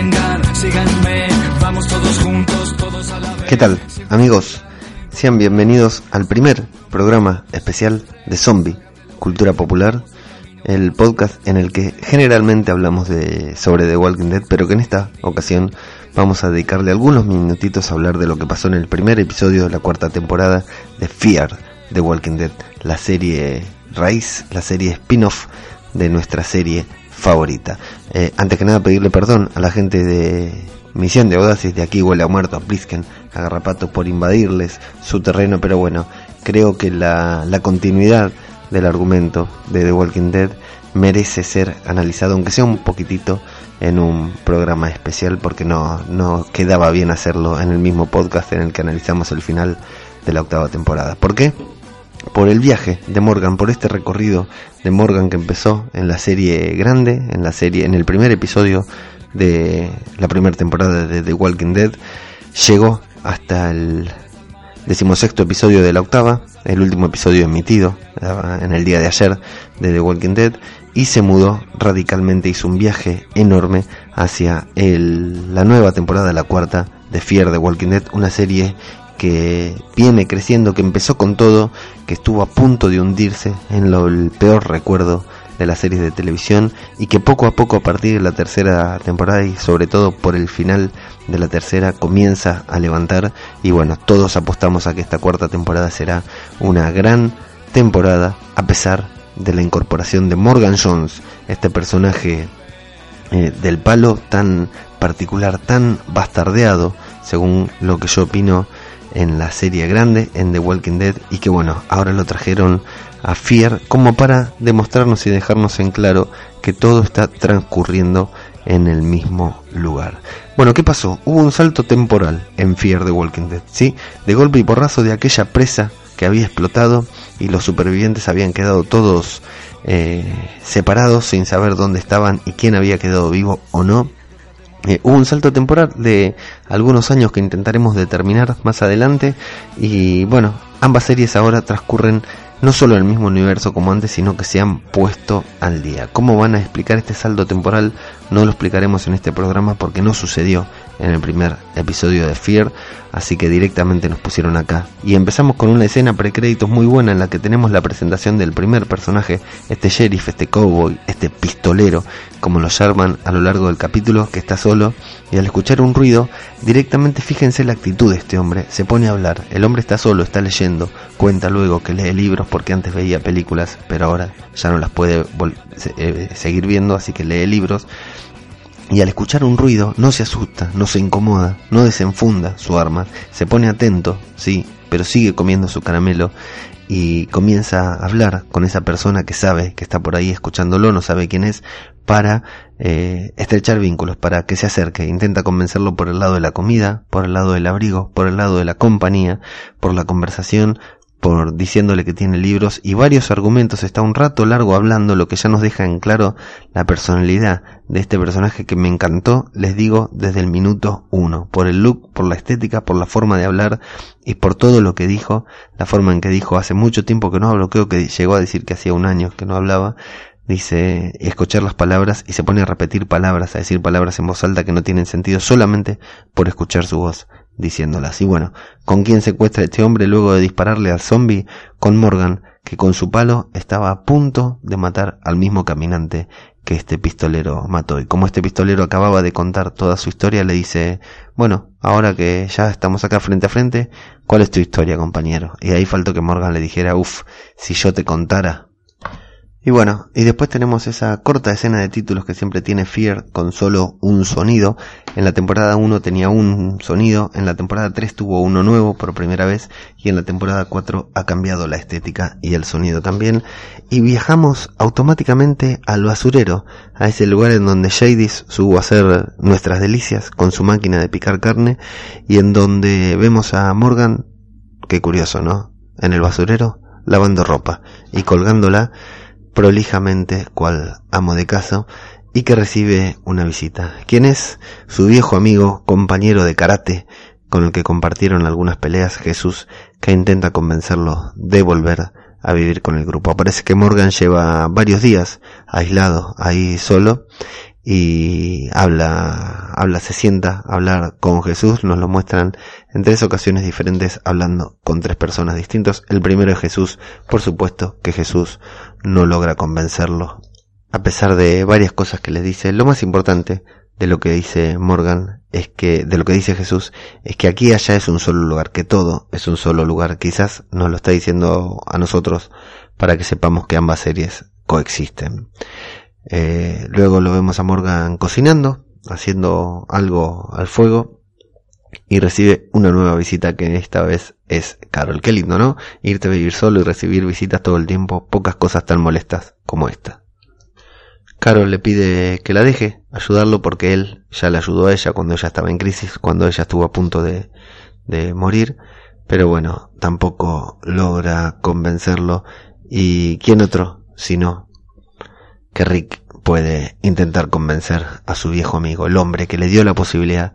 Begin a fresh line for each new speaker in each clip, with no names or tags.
vengan.
¿Qué tal, amigos? Sean bienvenidos al primer programa especial de Zombie, Cultura Popular, el podcast en el que generalmente hablamos de sobre The Walking Dead, pero que en esta ocasión vamos a dedicarle algunos minutitos a hablar de lo que pasó en el primer episodio de la cuarta temporada de Fear The Walking Dead, la serie raíz, la serie spin-off de nuestra serie favorita. Eh, antes que nada pedirle perdón a la gente de Misión de Audaces, de aquí huele a muerto, a a Garrapato por invadirles su terreno, pero bueno, creo que la, la continuidad del argumento de The Walking Dead merece ser analizado, aunque sea un poquitito, en un programa especial, porque no, no quedaba bien hacerlo en el mismo podcast en el que analizamos el final de la octava temporada. ¿Por qué? Por el viaje de Morgan, por este recorrido de Morgan que empezó en la serie grande, en la serie, en el primer episodio de la primera temporada de The Walking Dead, llegó hasta el decimosexto episodio de la octava, el último episodio emitido en el día de ayer de The Walking Dead, y se mudó radicalmente, hizo un viaje enorme hacia el, la nueva temporada, la cuarta de Fear The Walking Dead, una serie que viene creciendo, que empezó con todo, que estuvo a punto de hundirse en lo, el peor recuerdo de las series de televisión y que poco a poco a partir de la tercera temporada y sobre todo por el final de la tercera comienza a levantar. Y bueno, todos apostamos a que esta cuarta temporada será una gran temporada a pesar de la incorporación de Morgan Jones, este personaje eh, del palo tan particular, tan bastardeado, según lo que yo opino en la serie grande, en The Walking Dead, y que bueno, ahora lo trajeron a Fear como para demostrarnos y dejarnos en claro que todo está transcurriendo en el mismo lugar. Bueno, ¿qué pasó? Hubo un salto temporal en Fear The Walking Dead, ¿sí? De golpe y porrazo de aquella presa que había explotado y los supervivientes habían quedado todos eh, separados sin saber dónde estaban y quién había quedado vivo o no eh, hubo un salto temporal de algunos años que intentaremos determinar más adelante y bueno, ambas series ahora transcurren no solo en el mismo universo como antes, sino que se han puesto al día. ¿Cómo van a explicar este salto temporal? No lo explicaremos en este programa porque no sucedió en el primer episodio de Fear, así que directamente nos pusieron acá. Y empezamos con una escena precréditos muy buena en la que tenemos la presentación del primer personaje, este sheriff, este cowboy, este pistolero, como lo llaman a lo largo del capítulo, que está solo, y al escuchar un ruido, directamente fíjense la actitud de este hombre, se pone a hablar, el hombre está solo, está leyendo, cuenta luego que lee libros porque antes veía películas, pero ahora ya no las puede eh, seguir viendo, así que lee libros, y al escuchar un ruido no se asusta, no se incomoda, no desenfunda su arma, se pone atento, sí, pero sigue comiendo su caramelo y comienza a hablar con esa persona que sabe que está por ahí escuchándolo, no sabe quién es, para eh, estrechar vínculos, para que se acerque. Intenta convencerlo por el lado de la comida, por el lado del abrigo, por el lado de la compañía, por la conversación, por diciéndole que tiene libros y varios argumentos. Está un rato largo hablando, lo que ya nos deja en claro la personalidad de este personaje que me encantó, les digo, desde el minuto uno. Por el look, por la estética, por la forma de hablar y por todo lo que dijo, la forma en que dijo hace mucho tiempo que no hablo, creo que llegó a decir que hacía un año que no hablaba. Dice, escuchar las palabras y se pone a repetir palabras, a decir palabras en voz alta que no tienen sentido solamente por escuchar su voz diciéndolas. Y bueno, ¿con quién secuestra este hombre luego de dispararle al zombie? Con Morgan, que con su palo estaba a punto de matar al mismo caminante que este pistolero mató. Y como este pistolero acababa de contar toda su historia, le dice, bueno, ahora que ya estamos acá frente a frente, ¿cuál es tu historia, compañero? Y ahí faltó que Morgan le dijera, uff, si yo te contara y bueno, y después tenemos esa corta escena de títulos que siempre tiene Fear con solo un sonido. En la temporada 1 tenía un sonido, en la temporada 3 tuvo uno nuevo por primera vez y en la temporada 4 ha cambiado la estética y el sonido también. Y viajamos automáticamente al basurero, a ese lugar en donde Jadis subo a hacer nuestras delicias con su máquina de picar carne y en donde vemos a Morgan, qué curioso, ¿no? En el basurero, lavando ropa y colgándola prolijamente cual amo de casa y que recibe una visita. ¿Quién es? Su viejo amigo, compañero de karate, con el que compartieron algunas peleas, Jesús, que intenta convencerlo de volver a vivir con el grupo. Parece que Morgan lleva varios días aislado ahí solo y habla, habla, se sienta a hablar con Jesús, nos lo muestran en tres ocasiones diferentes hablando con tres personas distintas. El primero es Jesús, por supuesto que Jesús no logra convencerlo, a pesar de varias cosas que le dice. Lo más importante de lo que dice Morgan es que, de lo que dice Jesús, es que aquí allá es un solo lugar, que todo es un solo lugar. Quizás nos lo está diciendo a nosotros para que sepamos que ambas series coexisten. Eh, luego lo vemos a Morgan cocinando, haciendo algo al fuego y recibe una nueva visita que esta vez es Carol. Qué lindo, ¿no? Irte a vivir solo y recibir visitas todo el tiempo, pocas cosas tan molestas como esta. Carol le pide que la deje ayudarlo porque él ya le ayudó a ella cuando ella estaba en crisis, cuando ella estuvo a punto de, de morir, pero bueno, tampoco logra convencerlo y quién otro sino que Rick puede intentar convencer a su viejo amigo, el hombre que le dio la posibilidad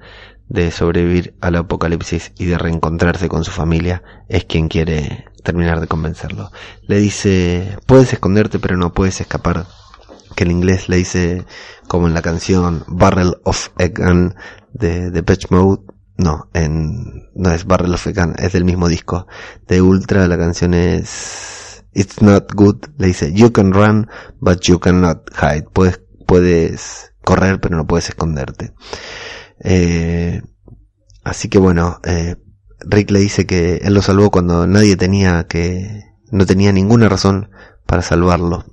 de sobrevivir al apocalipsis y de reencontrarse con su familia, es quien quiere terminar de convencerlo. Le dice, puedes esconderte pero no puedes escapar, que en inglés le dice, como en la canción Barrel of Egg de, de Patch Mode, no, en, no es Barrel of Egg es del mismo disco, de Ultra, la canción es It's not good. Le dice, you can run, but you cannot hide. Puedes, puedes correr, pero no puedes esconderte. Eh, así que bueno, eh, Rick le dice que él lo salvó cuando nadie tenía que, no tenía ninguna razón para salvarlo.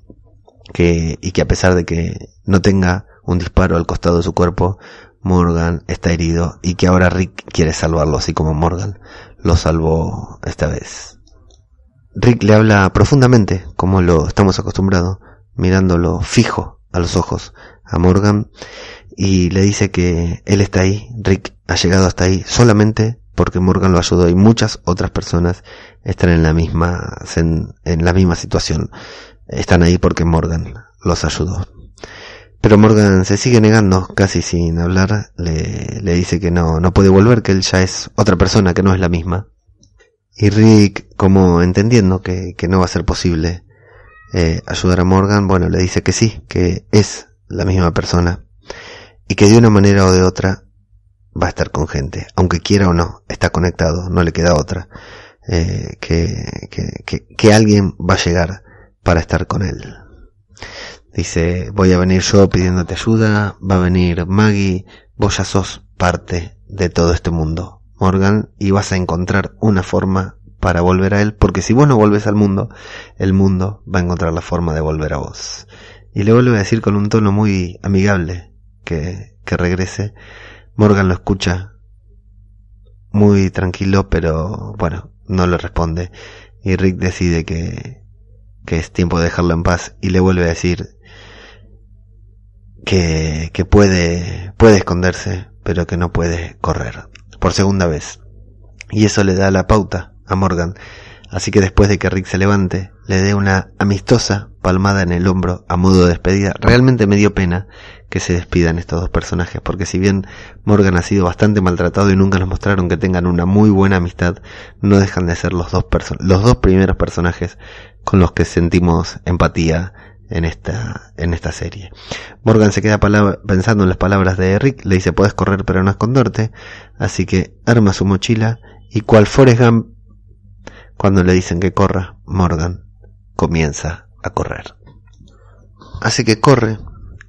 Que, y que a pesar de que no tenga un disparo al costado de su cuerpo, Morgan está herido y que ahora Rick quiere salvarlo, así como Morgan lo salvó esta vez. Rick le habla profundamente, como lo estamos acostumbrados, mirándolo fijo a los ojos a Morgan y le dice que él está ahí, Rick ha llegado hasta ahí solamente porque Morgan lo ayudó y muchas otras personas están en la misma en, la misma situación. Están ahí porque Morgan los ayudó. Pero Morgan se sigue negando, casi sin hablar, le, le dice que no, no puede volver, que él ya es otra persona, que no es la misma. Y Rick, como entendiendo que, que no va a ser posible eh, ayudar a Morgan, bueno, le dice que sí, que es la misma persona y que de una manera o de otra va a estar con gente, aunque quiera o no, está conectado, no le queda otra, eh, que, que, que alguien va a llegar para estar con él. Dice, voy a venir yo pidiéndote ayuda, va a venir Maggie, vos ya sos parte de todo este mundo. Morgan, y vas a encontrar una forma para volver a él, porque si vos no volves al mundo, el mundo va a encontrar la forma de volver a vos. Y le vuelve a decir con un tono muy amigable que, que regrese. Morgan lo escucha muy tranquilo, pero bueno, no le responde. Y Rick decide que, que es tiempo de dejarlo en paz y le vuelve a decir que, que puede, puede esconderse, pero que no puede correr por segunda vez. Y eso le da la pauta a Morgan. Así que después de que Rick se levante, le dé una amistosa palmada en el hombro a modo de despedida. Realmente me dio pena que se despidan estos dos personajes, porque si bien Morgan ha sido bastante maltratado y nunca nos mostraron que tengan una muy buena amistad, no dejan de ser los dos, los dos primeros personajes con los que sentimos empatía en esta, en esta serie. Morgan se queda pensando en las palabras de Rick, le dice puedes correr pero no esconderte, así que arma su mochila y cual Forrest Gump, cuando le dicen que corra, Morgan comienza a correr. Así que corre,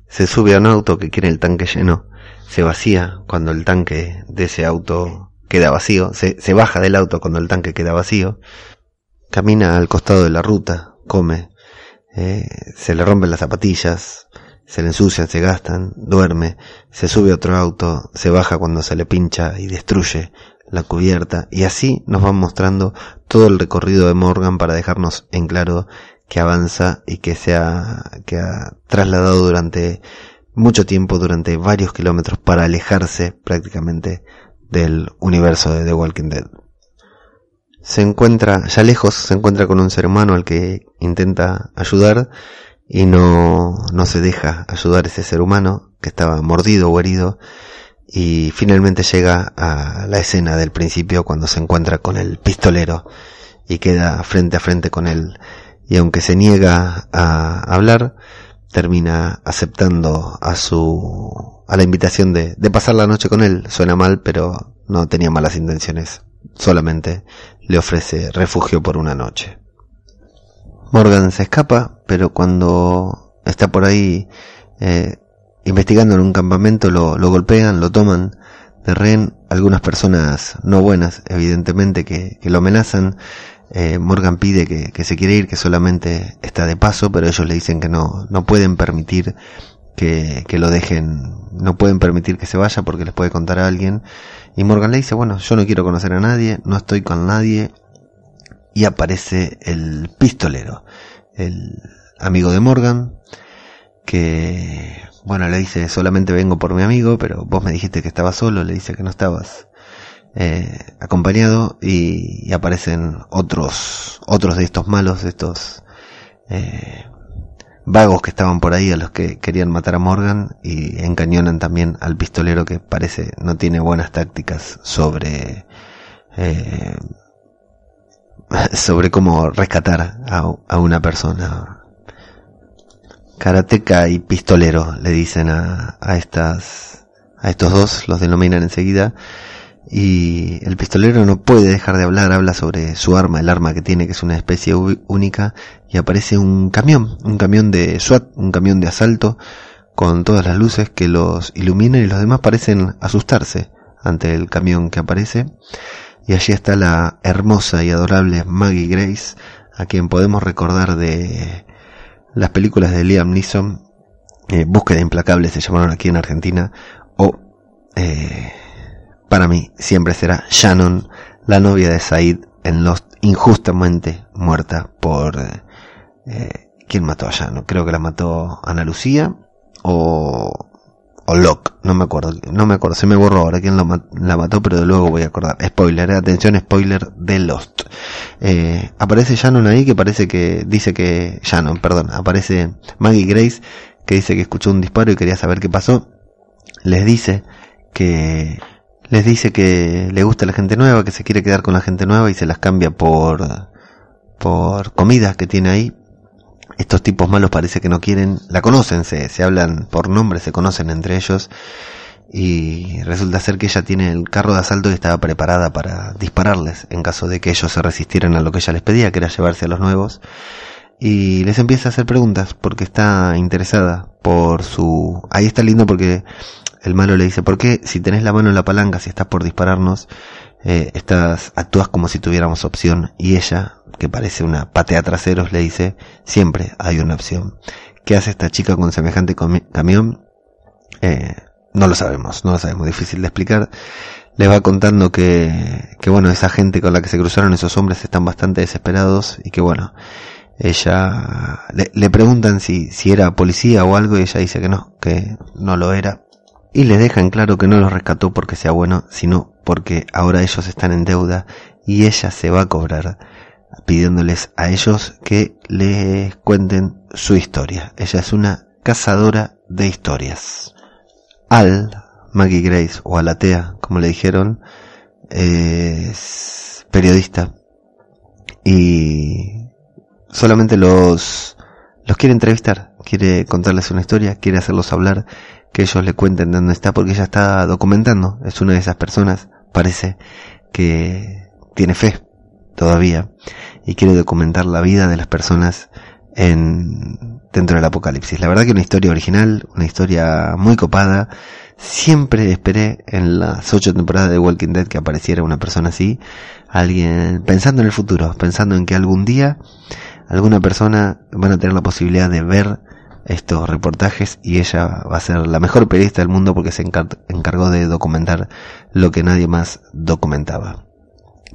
se sube a un auto que quiere el tanque lleno, se vacía cuando el tanque de ese auto queda vacío, se, se baja del auto cuando el tanque queda vacío, camina al costado de la ruta, come, eh, se le rompen las zapatillas, se le ensucian, se gastan, duerme, se sube a otro auto, se baja cuando se le pincha y destruye la cubierta, y así nos van mostrando todo el recorrido de Morgan para dejarnos en claro que avanza y que se ha, que ha trasladado durante mucho tiempo, durante varios kilómetros, para alejarse prácticamente del universo de The Walking Dead se encuentra, ya lejos, se encuentra con un ser humano al que intenta ayudar y no, no se deja ayudar ese ser humano que estaba mordido o herido y finalmente llega a la escena del principio cuando se encuentra con el pistolero y queda frente a frente con él y aunque se niega a hablar, termina aceptando a su a la invitación de, de pasar la noche con él. Suena mal, pero no tenía malas intenciones. Solamente le ofrece refugio por una noche. Morgan se escapa, pero cuando está por ahí eh, investigando en un campamento lo, lo golpean, lo toman de rehén algunas personas no buenas, evidentemente, que, que lo amenazan. Eh, Morgan pide que, que, se quiere ir, que solamente está de paso, pero ellos le dicen que no, no pueden permitir que, que lo dejen, no pueden permitir que se vaya porque les puede contar a alguien. Y Morgan le dice, bueno, yo no quiero conocer a nadie, no estoy con nadie. Y aparece el pistolero, el amigo de Morgan, que bueno, le dice, solamente vengo por mi amigo, pero vos me dijiste que estabas solo, le dice que no estabas eh, acompañado y, y, aparecen otros, otros de estos malos, de estos eh, vagos que estaban por ahí a los que querían matar a Morgan y encañonan también al pistolero que parece no tiene buenas tácticas sobre eh, sobre cómo rescatar a, a una persona. Karateca y pistolero, le dicen a, a estas, a estos dos, los denominan enseguida, y el pistolero no puede dejar de hablar, habla sobre su arma, el arma que tiene, que es una especie única, y aparece un camión, un camión de SWAT, un camión de asalto, con todas las luces que los iluminan y los demás parecen asustarse ante el camión que aparece. Y allí está la hermosa y adorable Maggie Grace, a quien podemos recordar de las películas de Liam Neeson, eh, Búsqueda Implacable se llamaron aquí en Argentina, o eh, para mí siempre será Shannon, la novia de Said en Lost, injustamente muerta por... Eh, ¿Quién mató a Shannon? Creo que la mató Ana Lucía o o Locke, no me acuerdo, no me acuerdo, se me borró ahora quién la mató, pero luego voy a acordar. Spoiler, eh, atención, spoiler de Lost. Eh, aparece Shannon ahí que parece que dice que, Shannon, perdón, aparece Maggie Grace que dice que escuchó un disparo y quería saber qué pasó. Les dice que, les dice que le gusta la gente nueva, que se quiere quedar con la gente nueva y se las cambia por, por comida que tiene ahí estos tipos malos parece que no quieren, la conocen, se, se hablan por nombre, se conocen entre ellos y resulta ser que ella tiene el carro de asalto y estaba preparada para dispararles en caso de que ellos se resistieran a lo que ella les pedía, que era llevarse a los nuevos. Y les empieza a hacer preguntas porque está interesada por su... Ahí está lindo porque el malo le dice, ¿por qué si tenés la mano en la palanca, si estás por dispararnos, eh, estás, actúas como si tuviéramos opción? Y ella que parece una patea traseros, le dice, siempre hay una opción. ¿Qué hace esta chica con semejante camión? Eh, no lo sabemos, no lo sabemos, difícil de explicar. Le va contando que, que bueno, esa gente con la que se cruzaron esos hombres están bastante desesperados y que bueno, ella le, le preguntan si, si era policía o algo y ella dice que no, que no lo era. Y le dejan claro que no los rescató porque sea bueno, sino porque ahora ellos están en deuda y ella se va a cobrar pidiéndoles a ellos que les cuenten su historia. Ella es una cazadora de historias. Al, Maggie Grace, o Alatea, como le dijeron, es periodista y solamente los, los quiere entrevistar, quiere contarles una historia, quiere hacerlos hablar, que ellos le cuenten dónde está, porque ella está documentando, es una de esas personas, parece, que tiene fe todavía y quiero documentar la vida de las personas en dentro del apocalipsis. La verdad que una historia original, una historia muy copada. Siempre esperé en las ocho temporadas de Walking Dead que apareciera una persona así, alguien pensando en el futuro, pensando en que algún día alguna persona van a tener la posibilidad de ver estos reportajes y ella va a ser la mejor periodista del mundo porque se encargó de documentar lo que nadie más documentaba.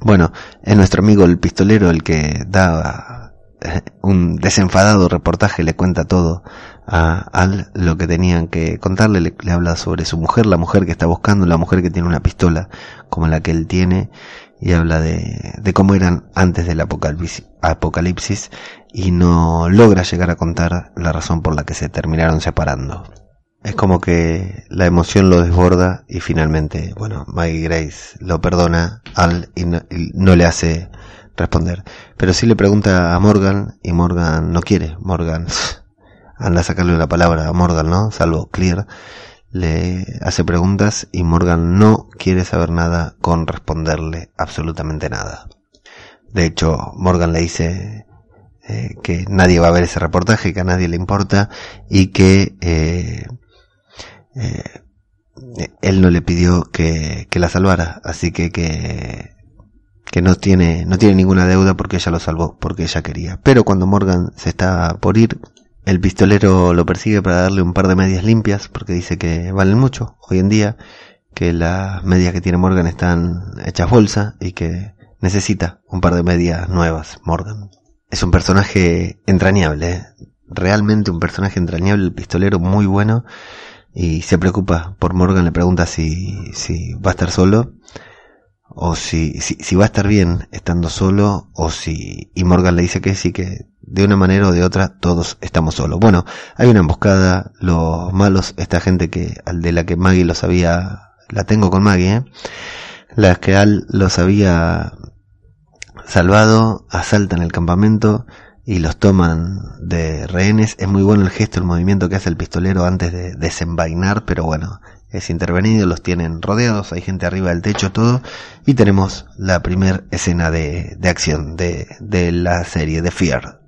Bueno, es nuestro amigo el pistolero el que da eh, un desenfadado reportaje, le cuenta todo a Al lo que tenían que contarle, le, habla sobre su mujer, la mujer que está buscando, la mujer que tiene una pistola como la que él tiene, y habla de, cómo eran antes del apocalipsis y no logra llegar a contar la razón por la que se terminaron separando. Es como que la emoción lo desborda y finalmente, bueno, Maggie Grace lo perdona al y no, y no, le hace responder. Pero sí le pregunta a Morgan y Morgan no quiere. Morgan anda a sacarle la palabra a Morgan, ¿no? Salvo Clear, le hace preguntas y Morgan no quiere saber nada con responderle absolutamente nada. De hecho, Morgan le dice eh, que nadie va a ver ese reportaje, que a nadie le importa y que eh, eh, él no le pidió que, la salvara, así que que, que no tiene no tiene ninguna deuda porque ella lo salvó, porque ella quería. Pero cuando Morgan se está por ir, el pistolero lo persigue para darle un par de medias limpias, porque dice que valen mucho hoy en día, que las medias que tiene Morgan están hechas bolsa y que necesita un par de medias nuevas, Morgan. Es un personaje entrañable, ¿eh? realmente un personaje entrañable, el pistolero muy bueno y se preocupa por Morgan, le pregunta si, si va a estar solo o si, si, va a estar bien estando solo o si y Morgan le dice que sí que de una manera o de otra todos estamos solos. Bueno, hay una emboscada, los malos, esta gente que al de la que Maggie lo sabía, la tengo con Maggie, ¿eh? la que Al los había salvado, asaltan el campamento y los toman de rehenes. Es muy bueno el gesto, el movimiento que hace el pistolero antes de desenvainar, pero bueno, es intervenido, los tienen rodeados, hay gente arriba del techo, todo, y tenemos la primera escena de, de acción de, de la serie, de Fear.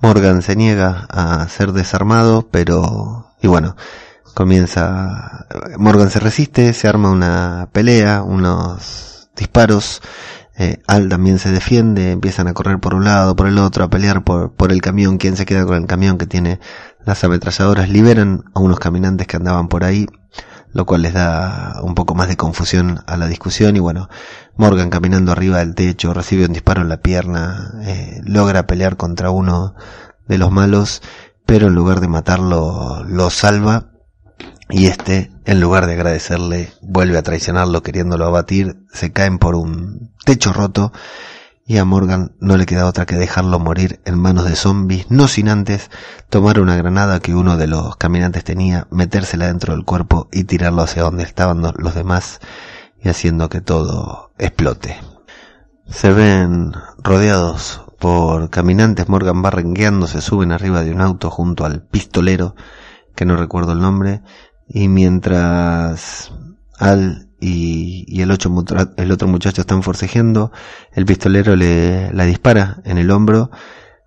Morgan se niega a ser desarmado, pero, y bueno, comienza, Morgan se resiste, se arma una pelea, unos disparos, eh, Al también se defiende, empiezan a correr por un lado, por el otro, a pelear por, por el camión, quién se queda con el camión que tiene las ametralladoras, liberan a unos caminantes que andaban por ahí, lo cual les da un poco más de confusión a la discusión. Y bueno, Morgan caminando arriba del techo, recibe un disparo en la pierna, eh, logra pelear contra uno de los malos, pero en lugar de matarlo lo salva y este, en lugar de agradecerle, vuelve a traicionarlo queriéndolo abatir, se caen por un techo roto y a Morgan no le queda otra que dejarlo morir en manos de zombies, no sin antes tomar una granada que uno de los caminantes tenía, metérsela dentro del cuerpo y tirarlo hacia donde estaban los demás y haciendo que todo explote. Se ven rodeados por caminantes, Morgan va rengueando, se suben arriba de un auto junto al pistolero, que no recuerdo el nombre, y mientras Al y, el, otro muchacho están forcejeando, el pistolero le dispara en el hombro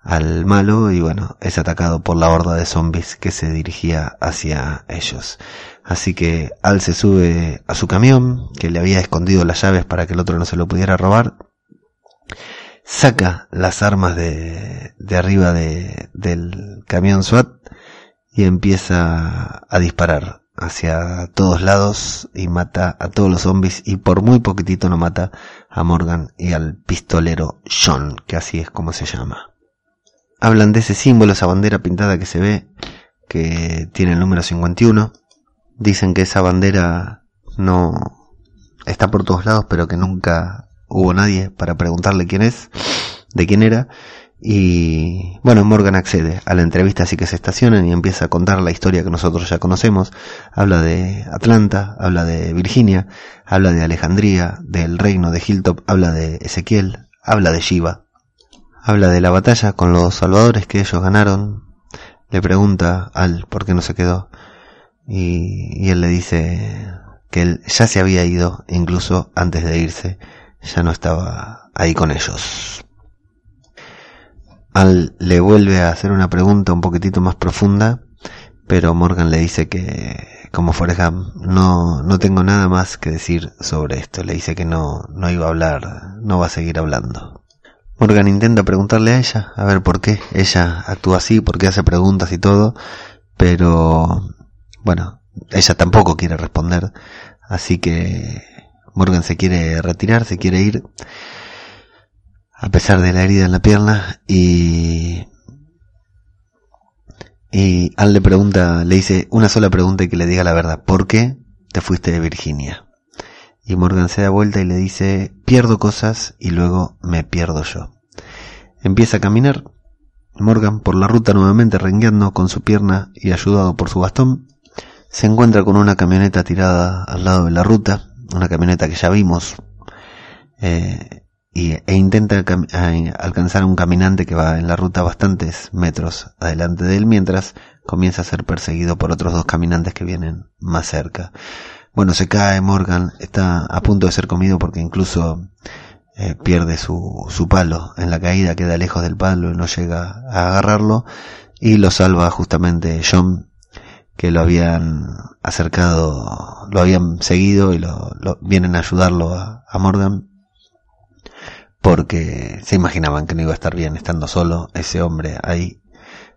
al malo y bueno, es atacado por la horda de zombies que se dirigía hacia ellos. Así que Al se sube a su camión, que le había escondido las llaves para que el otro no se lo pudiera robar, saca las armas de, arriba de, del camión SWAT y empieza a disparar hacia todos lados y mata a todos los zombies y por muy poquitito no mata a Morgan y al pistolero John, que así es como se llama. Hablan de ese símbolo, esa bandera pintada que se ve, que tiene el número 51. Dicen que esa bandera no está por todos lados, pero que nunca hubo nadie para preguntarle quién es, de quién era, y bueno, Morgan accede a la entrevista así que se estacionan y empieza a contar la historia que nosotros ya conocemos. Habla de Atlanta, habla de Virginia, habla de Alejandría, del reino de Hilltop, habla de Ezequiel, habla de Shiva. Habla de la batalla con los salvadores que ellos ganaron. Le pregunta al por qué no se quedó. Y, y él le dice que él ya se había ido, incluso antes de irse, ya no estaba ahí con ellos. Al le vuelve a hacer una pregunta un poquitito más profunda, pero Morgan le dice que, como Forrest no, no tengo nada más que decir sobre esto. Le dice que no, no iba a hablar, no va a seguir hablando. Morgan intenta preguntarle a ella, a ver por qué ella actúa así, por qué hace preguntas y todo, pero, bueno, ella tampoco quiere responder, así que Morgan se quiere retirar, se quiere ir, a pesar de la herida en la pierna y y Al le pregunta, le dice una sola pregunta y que le diga la verdad. ¿Por qué te fuiste de Virginia? Y Morgan se da vuelta y le dice, pierdo cosas y luego me pierdo yo. Empieza a caminar. Morgan por la ruta nuevamente rengueando con su pierna y ayudado por su bastón. Se encuentra con una camioneta tirada al lado de la ruta, una camioneta que ya vimos. Eh, y, e intenta alcanzar a un caminante que va en la ruta bastantes metros adelante de él mientras comienza a ser perseguido por otros dos caminantes que vienen más cerca. Bueno, se cae Morgan, está a punto de ser comido porque incluso eh, pierde su, su palo en la caída, queda lejos del palo y no llega a agarrarlo y lo salva justamente John que lo habían acercado, lo habían seguido y lo, vienen a ayudarlo a, a, Morgan porque se imaginaban que no iba a estar bien estando solo ese hombre ahí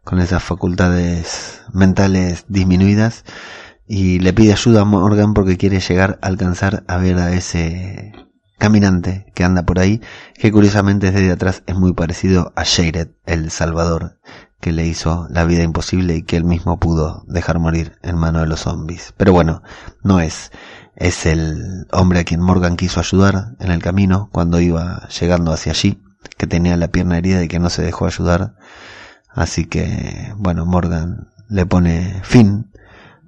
con esas facultades mentales disminuidas y le pide ayuda a Morgan porque quiere llegar a alcanzar a ver a ese caminante que anda por ahí, que curiosamente desde atrás es muy parecido a Jared, el Salvador, que le hizo la vida imposible y que él mismo pudo dejar morir en mano de los zombies. Pero bueno, no es. Es el hombre a quien Morgan quiso ayudar en el camino cuando iba llegando hacia allí, que tenía la pierna herida y que no se dejó ayudar. Así que, bueno, Morgan le pone fin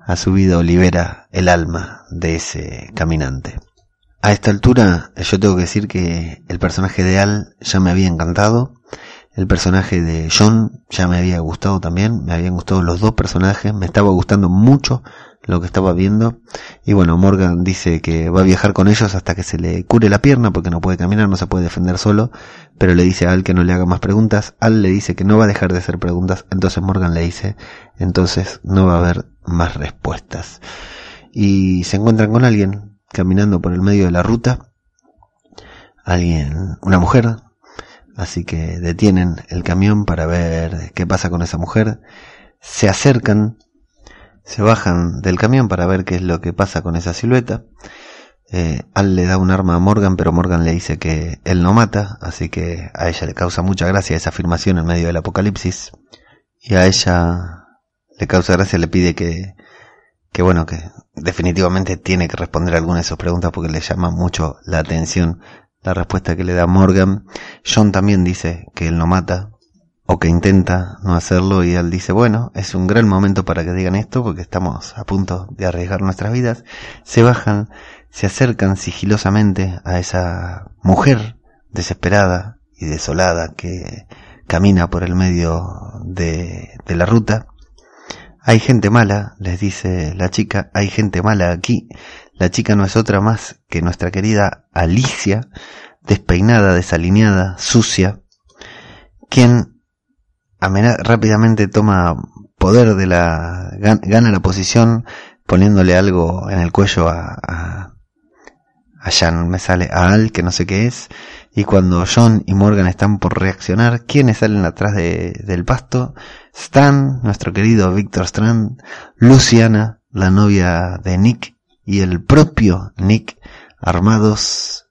a su vida o libera el alma de ese caminante. A esta altura yo tengo que decir que el personaje de Al ya me había encantado, el personaje de John ya me había gustado también, me habían gustado los dos personajes, me estaba gustando mucho lo que estaba viendo. Y bueno, Morgan dice que va a viajar con ellos hasta que se le cure la pierna porque no puede caminar, no se puede defender solo, pero le dice a Al que no le haga más preguntas. Al le dice que no va a dejar de hacer preguntas, entonces Morgan le dice, entonces no va a haber más respuestas. Y se encuentran con alguien caminando por el medio de la ruta. Alguien, una mujer, así que detienen el camión para ver qué pasa con esa mujer. Se acercan se bajan del camión para ver qué es lo que pasa con esa silueta. Eh, Al le da un arma a Morgan, pero Morgan le dice que él no mata, así que a ella le causa mucha gracia esa afirmación en medio del apocalipsis. Y a ella le causa gracia, le pide que, que bueno, que definitivamente tiene que responder alguna de sus preguntas porque le llama mucho la atención la respuesta que le da Morgan. John también dice que él no mata, o que intenta no hacerlo y él dice, bueno, es un gran momento para que digan esto porque estamos a punto de arriesgar nuestras vidas, se bajan, se acercan sigilosamente a esa mujer desesperada y desolada que camina por el medio de, de la ruta. Hay gente mala, les dice la chica, hay gente mala aquí. La chica no es otra más que nuestra querida Alicia, despeinada, desalineada, sucia, quien rápidamente toma poder de la gana la posición poniéndole algo en el cuello a, a, a Jan, me sale a Al, que no sé qué es, y cuando John y Morgan están por reaccionar, ¿quiénes salen atrás de, del pasto? Stan, nuestro querido Victor Strand, Luciana, la novia de Nick, y el propio Nick, armados,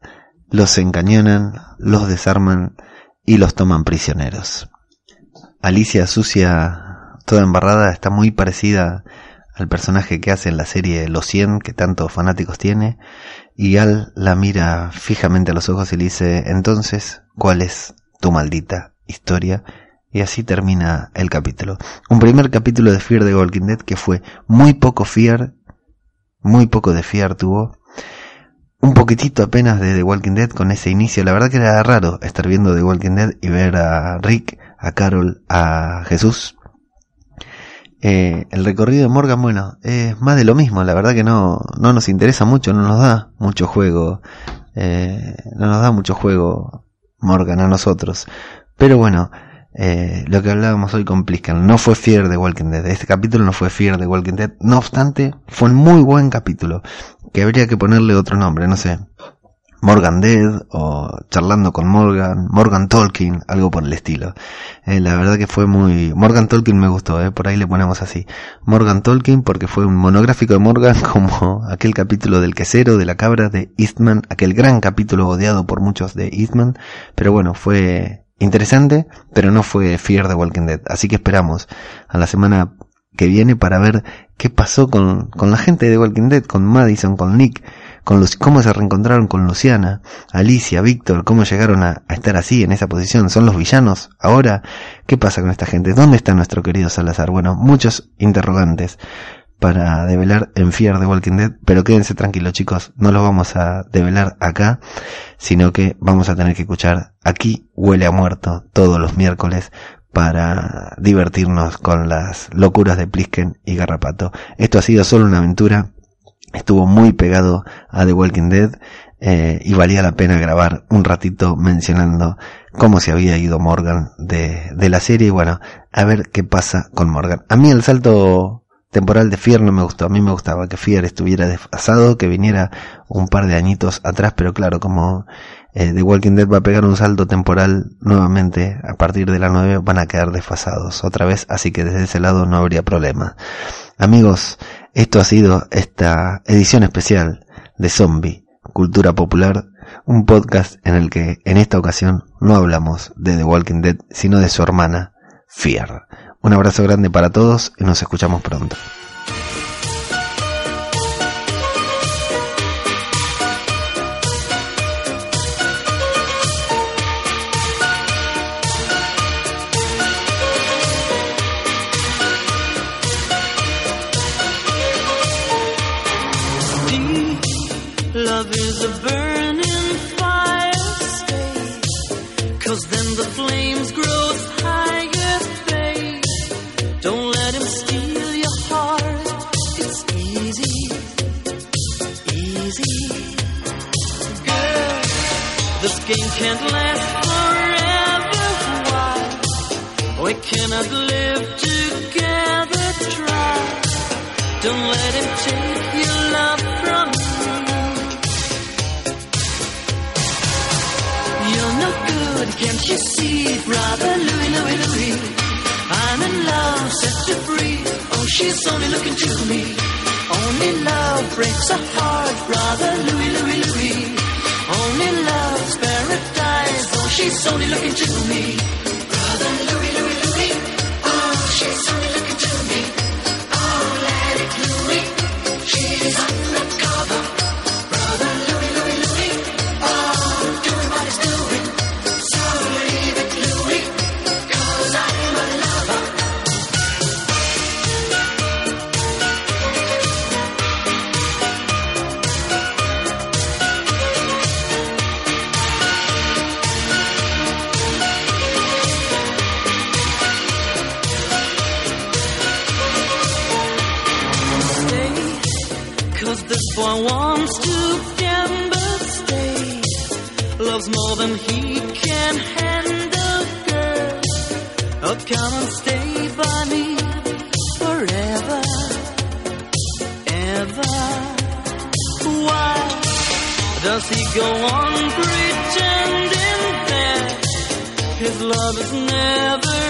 los encañonan, los desarman y los toman prisioneros. Alicia sucia, toda embarrada, está muy parecida al personaje que hace en la serie Los 100, que tantos fanáticos tiene, y Al la mira fijamente a los ojos y le dice, entonces, ¿cuál es tu maldita historia? Y así termina el capítulo. Un primer capítulo de Fear de Walking Dead que fue muy poco Fear, muy poco de Fear tuvo, un poquitito apenas de The Walking Dead con ese inicio. La verdad que era raro estar viendo The Walking Dead y ver a Rick a Carol, a Jesús. Eh, el recorrido de Morgan, bueno, es más de lo mismo, la verdad que no, no nos interesa mucho, no nos da mucho juego, eh, no nos da mucho juego Morgan a nosotros. Pero bueno, eh, lo que hablábamos hoy con no fue Fear de Walking Dead, este capítulo no fue Fear de Walking Dead, no obstante, fue un muy buen capítulo, que habría que ponerle otro nombre, no sé, Morgan Dead o charlando con Morgan, Morgan Tolkien, algo por el estilo. Eh, la verdad que fue muy... Morgan Tolkien me gustó, eh, por ahí le ponemos así. Morgan Tolkien porque fue un monográfico de Morgan como aquel capítulo del quesero, de la cabra de Eastman, aquel gran capítulo odiado por muchos de Eastman, pero bueno, fue interesante, pero no fue Fear the Walking Dead. Así que esperamos a la semana que viene para ver qué pasó con, con la gente de Walking Dead, con Madison, con Nick, cómo se reencontraron con Luciana, Alicia, Víctor, cómo llegaron a, estar así, en esa posición. ¿Son los villanos ahora? ¿Qué pasa con esta gente? ¿Dónde está nuestro querido Salazar? Bueno, muchos interrogantes para develar en Fear de Walking Dead, pero quédense tranquilos chicos, no los vamos a develar acá, sino que vamos a tener que escuchar aquí huele a muerto todos los miércoles para divertirnos con las locuras de Plisken y Garrapato. Esto ha sido solo una aventura, estuvo muy pegado a The Walking Dead eh, y valía la pena grabar un ratito mencionando cómo se había ido Morgan de, de la serie y bueno, a ver qué pasa con Morgan. A mí el salto temporal de Fier no me gustó. A mí me gustaba que Fier estuviera desfasado, que viniera un par de añitos atrás, pero claro, como eh, The Walking Dead va a pegar un salto temporal nuevamente a partir de la 9 van a quedar desfasados otra vez, así que desde ese lado no habría problema. Amigos, esto ha sido esta edición especial de Zombie, Cultura Popular, un podcast en el que en esta ocasión no hablamos de The Walking Dead, sino de su hermana, Fear. Un abrazo grande para todos y nos escuchamos pronto.
Love, set you free. Oh, she's only looking to me. Only love breaks a heart, brother Louis, Louis, Louis. Only love's paradise. Oh, she's only looking to me. Brother Louis, Louis, Louis. Oh, she's only looking to me. Oh, let it Louis. She's more than he can handle, girl. Oh, come and stay by me forever, ever. Why does he go on pretending that his love is never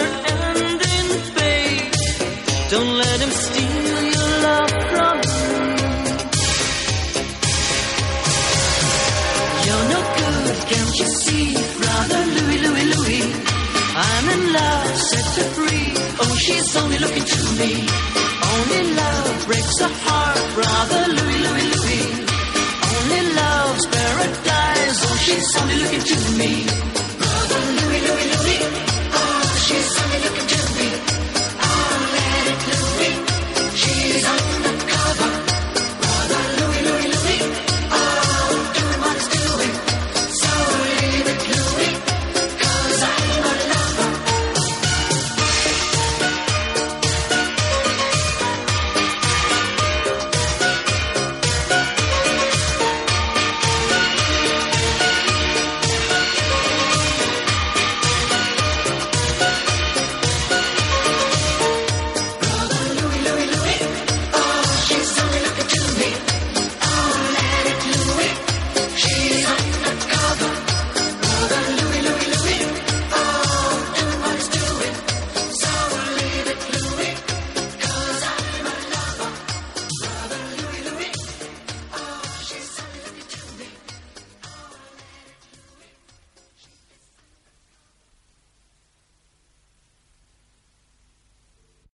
ending, babe? Don't let him steal you see, brother Louis, Louis, Louis? I'm in love, set her free. Oh, she's only looking to me. Only love breaks a heart, brother Louis, Louis, Louis. Only love's paradise. Oh, she's only looking to